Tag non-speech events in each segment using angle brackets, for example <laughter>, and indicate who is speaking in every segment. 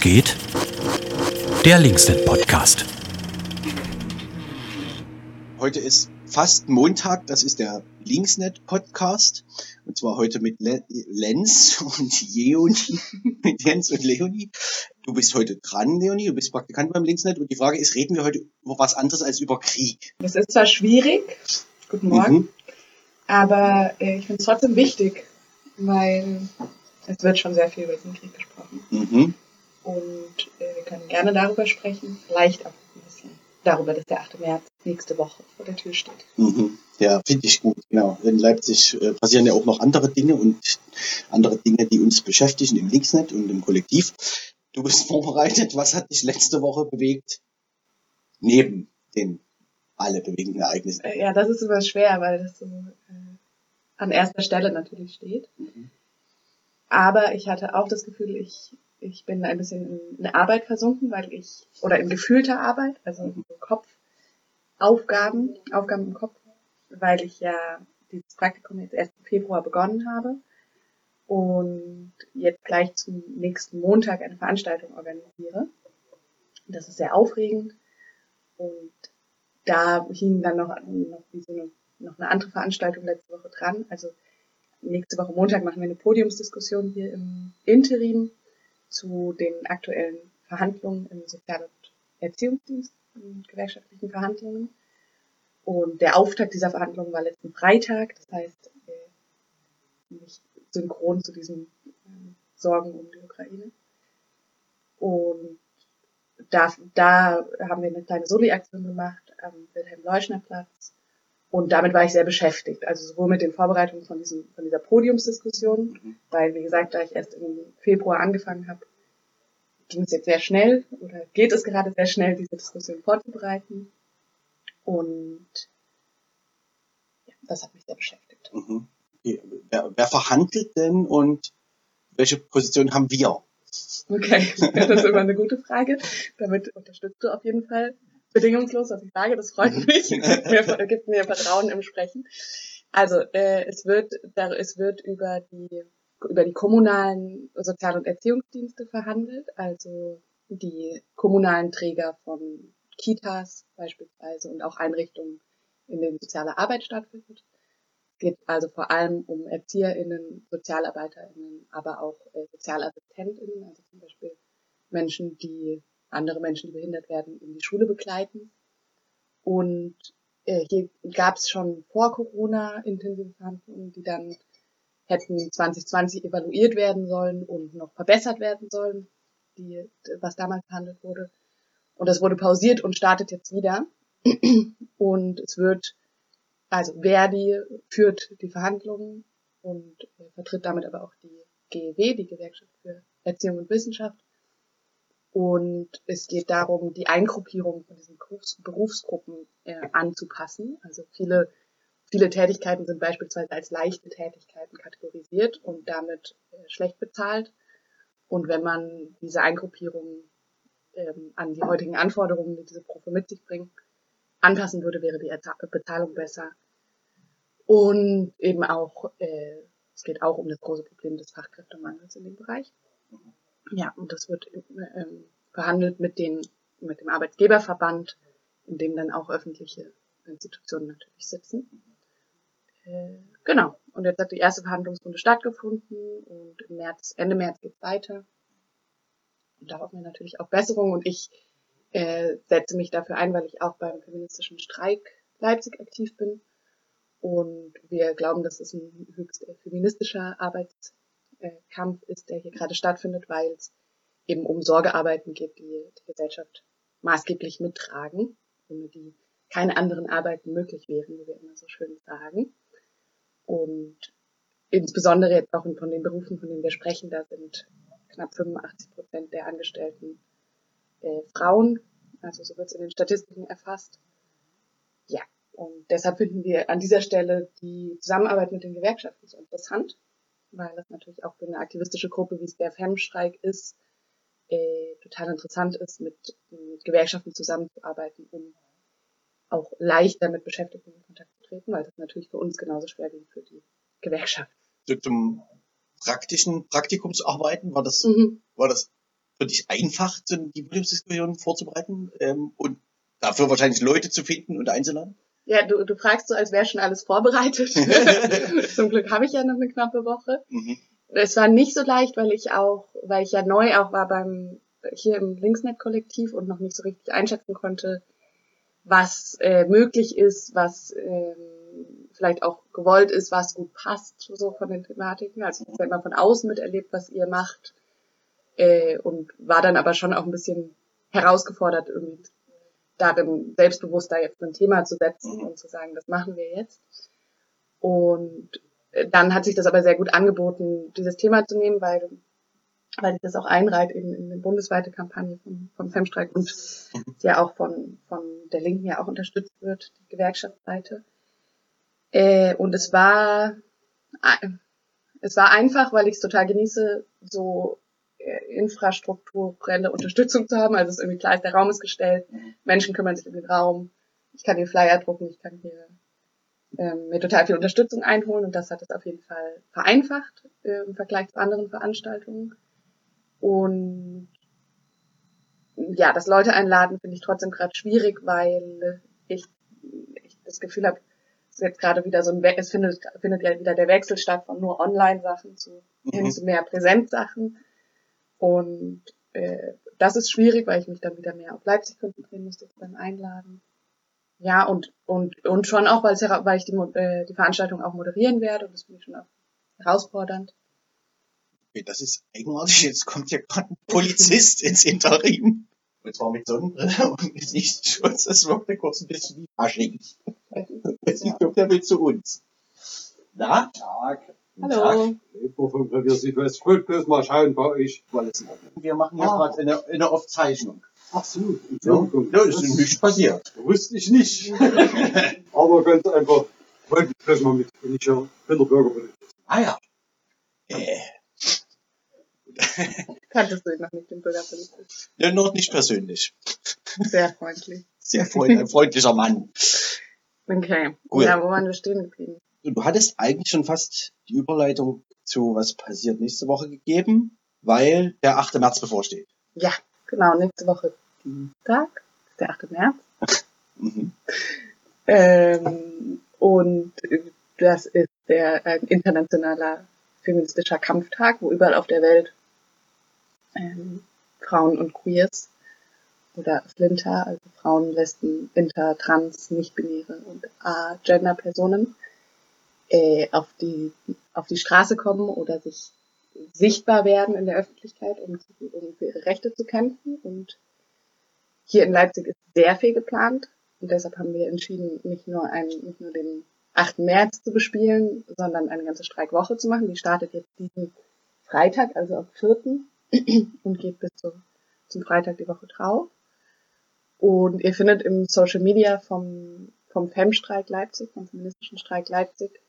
Speaker 1: Geht? Der Linksnet Podcast.
Speaker 2: Heute ist fast Montag, das ist der Linksnet Podcast. Und zwar heute mit Le Lenz und Jeoni, mit Jens und Leonie. Du bist heute dran, Leonie, du bist Praktikant beim Linksnet. Und die Frage ist, reden wir heute über was anderes als über Krieg?
Speaker 3: Das ist zwar schwierig, guten Morgen, mhm. aber äh, ich finde es trotzdem wichtig, weil es wird schon sehr viel über diesen Krieg gesprochen. Mhm. Und äh, wir können gerne darüber sprechen, vielleicht auch ein bisschen darüber, dass der 8. März nächste Woche vor der Tür steht.
Speaker 2: Mhm. Ja, finde ich gut, genau. In Leipzig äh, passieren ja auch noch andere Dinge und andere Dinge, die uns beschäftigen im Linksnet und im Kollektiv. Du bist <laughs> vorbereitet. Was hat dich letzte Woche bewegt? Neben den alle bewegenden Ereignissen.
Speaker 3: Äh, ja, das ist immer schwer, weil das so äh, an erster Stelle natürlich steht. Mhm. Aber ich hatte auch das Gefühl, ich, ich bin ein bisschen in Arbeit versunken, weil ich, oder in gefühlter Arbeit, also in Kopfaufgaben, Aufgaben im Kopf, weil ich ja dieses Praktikum jetzt erst im Februar begonnen habe und jetzt gleich zum nächsten Montag eine Veranstaltung organisiere. Das ist sehr aufregend und da hing dann noch, noch wie so eine, noch eine andere Veranstaltung letzte Woche dran. Also nächste Woche Montag machen wir eine Podiumsdiskussion hier im Interim zu den aktuellen Verhandlungen im Sozial- und Erziehungsdienst, in gewerkschaftlichen Verhandlungen. Und der Auftakt dieser Verhandlungen war letzten Freitag, das heißt nicht synchron zu diesen äh, Sorgen um die Ukraine. Und da, da haben wir eine kleine Soli-Aktion gemacht am Wilhelm-Leuschner-Platz und damit war ich sehr beschäftigt, also sowohl mit den Vorbereitungen von, diesem, von dieser Podiumsdiskussion, mhm. weil, wie gesagt, da ich erst im Februar angefangen habe, ging es jetzt sehr schnell oder geht es gerade sehr schnell, diese Diskussion vorzubereiten. Und ja, das hat mich sehr beschäftigt.
Speaker 2: Mhm. Okay. Wer, wer verhandelt denn und welche Position haben wir?
Speaker 3: Okay, <laughs> das ist immer eine gute Frage. Damit unterstützt du auf jeden Fall bedingungslos, was ich sage. Das freut mhm. mich, gibt <laughs> mir, gibt mir Vertrauen im Sprechen. Also äh, es wird, da, es wird über die über die kommunalen Sozial- und Erziehungsdienste verhandelt, also die kommunalen Träger von Kitas beispielsweise und auch Einrichtungen, in denen soziale Arbeit stattfindet. Es geht also vor allem um ErzieherInnen, SozialarbeiterInnen, aber auch äh, SozialassistentInnen, also zum Beispiel Menschen, die andere Menschen, die behindert werden, in die Schule begleiten. Und äh, hier gab es schon vor Corona intensive Verhandlungen, die dann hätten 2020 evaluiert werden sollen und noch verbessert werden sollen, die, was damals verhandelt wurde. Und das wurde pausiert und startet jetzt wieder. Und es wird, also Verdi führt die Verhandlungen und äh, vertritt damit aber auch die GEW, die Gewerkschaft für Erziehung und Wissenschaft. Und es geht darum, die Eingruppierung von diesen Berufsgruppen äh, anzupassen. Also viele, viele Tätigkeiten sind beispielsweise als leichte Tätigkeiten kategorisiert und damit äh, schlecht bezahlt. Und wenn man diese Eingruppierung ähm, an die heutigen Anforderungen, die diese Berufe mit sich bringen, anpassen würde, wäre die Bezahlung besser. Und eben auch, äh, es geht auch um das große Problem des Fachkräftemangels in dem Bereich. Ja, und das wird ähm, verhandelt mit, den, mit dem Arbeitgeberverband, in dem dann auch öffentliche Institutionen natürlich sitzen. Äh, genau. Und jetzt hat die erste Verhandlungsrunde stattgefunden und im März, Ende März geht es weiter. Und da hoffen wir natürlich auf Besserung und ich äh, setze mich dafür ein, weil ich auch beim feministischen Streik Leipzig aktiv bin. Und wir glauben, dass es ein höchst feministischer Arbeits äh, Kampf ist, der hier gerade stattfindet, weil es eben um Sorgearbeiten geht, die die Gesellschaft maßgeblich mittragen, ohne die keine anderen Arbeiten möglich wären, wie wir immer so schön sagen. Und insbesondere jetzt auch von den Berufen, von denen wir sprechen, da sind knapp 85 Prozent der Angestellten äh, Frauen, also so wird es in den Statistiken erfasst. Ja, und deshalb finden wir an dieser Stelle die Zusammenarbeit mit den Gewerkschaften so interessant, weil das natürlich auch für eine aktivistische Gruppe, wie es der Femstreik ist, äh, total interessant ist, mit, mit Gewerkschaften zusammenzuarbeiten, um auch leichter mit Beschäftigten in Kontakt zu treten, weil das natürlich für uns genauso schwer wie für die Gewerkschaft.
Speaker 2: Zum praktischen Praktikumsarbeiten war das, mhm. war das für dich einfach, die Podiumsdiskussion vorzubereiten ähm, und dafür wahrscheinlich Leute zu finden und einzuladen?
Speaker 3: Ja, du, du fragst so, als wäre schon alles vorbereitet. <laughs> Zum Glück habe ich ja noch eine knappe Woche.
Speaker 2: Mhm.
Speaker 3: Es war nicht so leicht, weil ich auch, weil ich ja neu auch war beim hier im Linksnet-Kollektiv und noch nicht so richtig einschätzen konnte, was äh, möglich ist, was ähm, vielleicht auch gewollt ist, was gut passt, so von den Thematiken. Also ich habe immer von außen miterlebt, was ihr macht äh, und war dann aber schon auch ein bisschen herausgefordert, irgendwie darin selbstbewusster jetzt ein Thema zu setzen
Speaker 2: Mhm.
Speaker 3: und zu sagen, das machen wir jetzt. Und äh, dann hat sich das aber sehr gut angeboten, dieses Thema zu nehmen, weil, weil sich das auch einreiht in, in eine bundesweite Kampagne von, von Femstreik und ja auch von, von der Linken ja auch unterstützt wird, die Gewerkschaftsseite. Äh, und es war, äh, es war einfach, weil ich es total genieße, so infrastrukturelle Unterstützung zu haben. Also es ist irgendwie klar, ist, der Raum ist gestellt, Menschen kümmern sich um den Raum, ich kann den Flyer drucken, ich kann hier ähm, mir total viel Unterstützung einholen und das hat es auf jeden Fall vereinfacht äh, im Vergleich zu anderen Veranstaltungen. Und ja, das Leute einladen finde ich trotzdem gerade schwierig, weil ich, ich das Gefühl habe, es ist jetzt gerade wieder so ein, We es findet, findet ja wieder der Wechsel statt von nur Online-Sachen zu, hin
Speaker 2: Mhm.
Speaker 3: zu mehr Präsenzsachen. Und äh, das ist schwierig, weil ich mich dann wieder mehr auf Leipzig konzentrieren müsste jetzt beim Einladen. Ja, und, und, und schon auch, weil, ich die, äh, die Veranstaltung auch moderieren werde und das finde ich schon auch herausfordernd.
Speaker 2: Okay, das ist eigenartig. Jetzt kommt ja gerade ein Polizist ins Interim. Und zwar mit Sonnenbrille und Gesichtsschutz. Das wirkt ja kurz ein bisschen wie Fasching. Jetzt kommt der will zu uns. Na?
Speaker 4: Tag.
Speaker 3: Hallo.
Speaker 4: Ich wollte bloß mal schauen bei euch.
Speaker 2: Wir machen hier
Speaker 4: Ah.
Speaker 2: gerade eine, eine Aufzeichnung.
Speaker 4: Ach so,
Speaker 2: Ja, da ist nichts passiert.
Speaker 4: wusste ich nicht. <laughs> Aber ganz einfach, wollte ich bloß mal mit, wenn ich ja bin der Bürgerpolitik.
Speaker 2: Ah ja. Äh, <laughs>
Speaker 3: Kanntest du ihn noch nicht, den Bürgerpolizist?
Speaker 2: ja, noch nicht persönlich.
Speaker 3: Sehr freundlich.
Speaker 2: Sehr freund, ein freundlicher Mann.
Speaker 3: Okay.
Speaker 2: Cool.
Speaker 3: Ja, wo waren wir stehen geblieben?
Speaker 2: Du, hattest eigentlich schon fast die Überleitung zu was passiert nächste Woche gegeben, weil der 8. März bevorsteht.
Speaker 3: Ja, genau, nächste Woche Dienstag, ist der 8. März.
Speaker 2: Mhm.
Speaker 3: Ähm, und das ist der ein internationaler feministischer Kampftag, wo überall auf der Welt ähm, Frauen und Queers oder Flinter, also Frauen, Lesben, Inter, Trans, Nicht-Binäre und A-Gender-Personen äh, auf die auf die Straße kommen oder sich sichtbar werden in der Öffentlichkeit, um, um für ihre Rechte zu kämpfen. Und hier in Leipzig ist sehr viel geplant. Und deshalb haben wir entschieden, nicht nur, einen, nicht nur den 8. März zu bespielen, sondern eine ganze Streikwoche zu machen. Die startet jetzt diesen Freitag, also am 4. <clears throat> und geht bis zum, zum Freitag die Woche drauf. Und ihr findet im Social Media vom, vom FEM-Streik Leipzig, vom feministischen Streik Leipzig,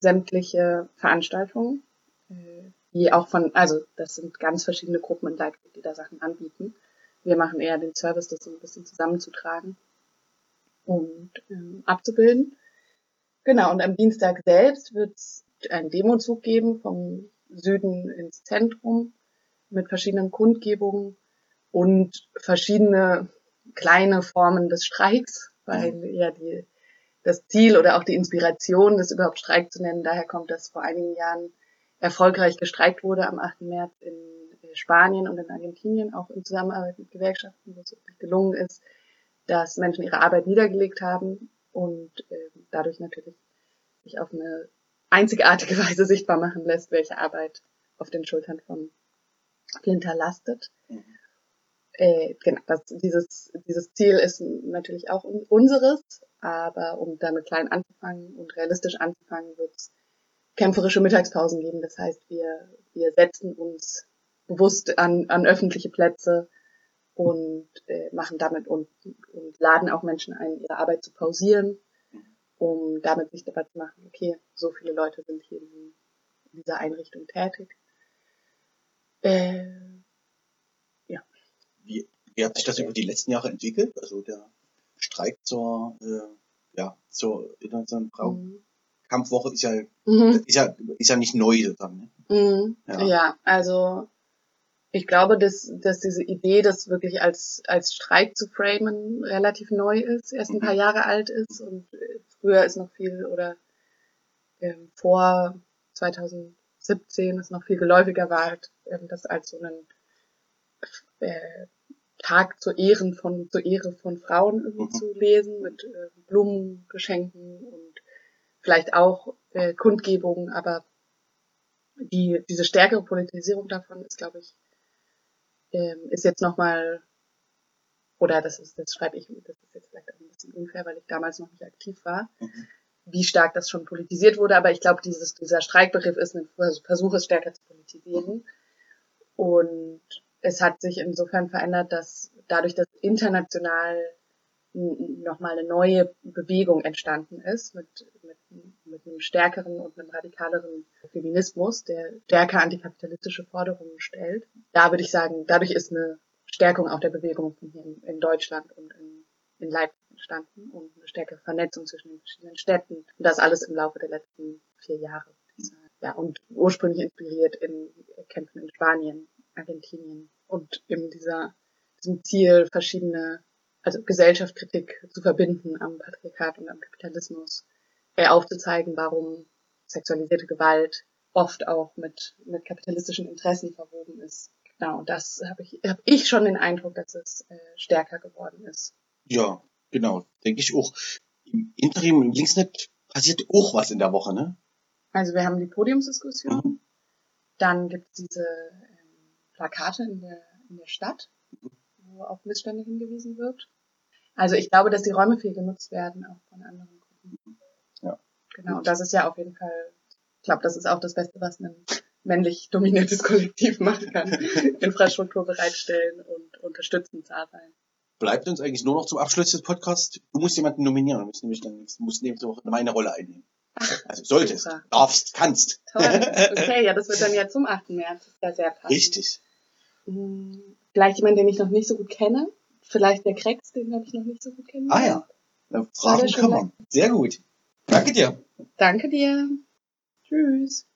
Speaker 3: sämtliche Veranstaltungen, äh, die auch von, also das sind ganz verschiedene Gruppen in Leipzig, die da Sachen anbieten. Wir machen eher den Service, das so ein bisschen zusammenzutragen und ähm, abzubilden. Genau, und am Dienstag selbst wird es einen Demozug geben vom Süden ins Zentrum mit verschiedenen Kundgebungen und verschiedene kleine Formen des Streiks, weil ja die, das Ziel oder auch die Inspiration, das überhaupt Streik zu nennen, daher kommt, dass vor einigen Jahren erfolgreich gestreikt wurde am 8. März in äh, Spanien und in Argentinien, auch in Zusammenarbeit mit Gewerkschaften, wo es wirklich gelungen ist, dass Menschen ihre Arbeit niedergelegt haben und äh, dadurch natürlich sich auf eine einzigartige <laughs> Weise sichtbar machen lässt, welche Arbeit auf den Schultern von Flinter lastet.
Speaker 2: Mhm.
Speaker 3: Äh, genau, das, dieses, dieses Ziel ist natürlich auch un unseres, aber um damit klein anzufangen und realistisch anzufangen, wird es kämpferische Mittagspausen geben. Das heißt, wir, wir setzen uns bewusst an, an öffentliche Plätze und äh, machen damit und, und laden auch Menschen ein, ihre Arbeit zu pausieren, um damit sichtbar zu machen, okay, so viele Leute sind hier in, dieser Einrichtung tätig. Äh,
Speaker 2: Wie, wie hat sich das über die letzten Jahre entwickelt? Also der Streik zur, äh, ja, zur internationalen
Speaker 3: mhm.
Speaker 2: Frauenkampfwoche ist ja,
Speaker 3: Mhm.
Speaker 2: ist ja, ist ja nicht neu sozusagen. Ne?
Speaker 3: Mhm.
Speaker 2: Ja.
Speaker 3: Ja. also Ich glaube, dass, dass diese Idee, das wirklich als, als Streik zu framen, relativ neu ist, erst ein paar Jahre alt ist und äh, früher ist noch viel oder ähm, vor 2017 ist noch viel geläufiger war, halt, ähm, das als so einen äh, Tag zur Ehren von zur Ehre von Frauen irgendwie
Speaker 2: Mhm.
Speaker 3: zu lesen mit äh, Blumengeschenken und vielleicht auch äh, Kundgebungen, aber die diese stärkere Politisierung davon ist, glaube ich, ähm, ist jetzt nochmal, oder das ist, das schreibe ich, das ist jetzt vielleicht auch ein bisschen unfair, weil ich damals noch nicht aktiv war,
Speaker 2: Mhm.
Speaker 3: wie stark das schon politisiert wurde, aber ich glaube, dieses, dieser Streikbegriff ist ein Versuch, es stärker zu politisieren. Und es hat sich insofern verändert, dass dadurch, dass international nochmal eine neue Bewegung entstanden ist mit, mit, mit einem stärkeren und einem radikaleren Feminismus, der stärker antikapitalistische Forderungen stellt. Da würde ich sagen, dadurch ist eine Stärkung auch der Bewegung hier in, Deutschland und in, in Leipzig entstanden und eine stärkere Vernetzung zwischen den verschiedenen Städten. Und das alles im Laufe der letzten vier Jahre. Ja, und ursprünglich inspiriert in Kämpfen in Spanien, Argentinien und eben dieser, diesem Ziel, verschiedene also Gesellschaftskritik zu verbinden am Patriarchat und am Kapitalismus, äh, aufzuzeigen, warum sexualisierte Gewalt oft auch mit, mit kapitalistischen Interessen verwoben ist. Genau, und das habe ich, hab ich schon den Eindruck, dass es äh, stärker geworden ist.
Speaker 2: Ja, genau, denke ich auch. Im Interim im Linksnet passiert auch was in der Woche, ne?
Speaker 3: Also wir haben die Podiumsdiskussion,
Speaker 2: Mhm.
Speaker 3: dann gibt es diese Plakate in der, in der Stadt, wo auf Missstände hingewiesen wird. Also ich glaube, dass die Räume viel genutzt werden, auch von anderen Gruppen.
Speaker 2: Ja.
Speaker 3: Genau, und das ist ja auf jeden Fall, ich glaube, das ist auch das Beste, was ein männlich dominiertes Kollektiv machen kann. <laughs> Infrastruktur bereitstellen und unterstützend da sein.
Speaker 2: Bleibt uns eigentlich nur noch zum Abschluss des Podcasts. Du musst jemanden nominieren. Du musst nämlich dann du musst nächste Woche meine Rolle einnehmen. Also solltest,
Speaker 3: super.
Speaker 2: darfst, kannst.
Speaker 3: Toll. <laughs> Okay, ja, das wird dann ja zum 8. März. Das ist ja sehr passend.
Speaker 2: Richtig.
Speaker 3: Vielleicht jemand, den ich noch nicht so gut kenne. Vielleicht der Krex, den habe ich noch nicht so gut kennen.
Speaker 2: Ah ja.
Speaker 3: War
Speaker 2: Fragen kann man. Sehr gut. Danke dir.
Speaker 3: Danke dir. Tschüss.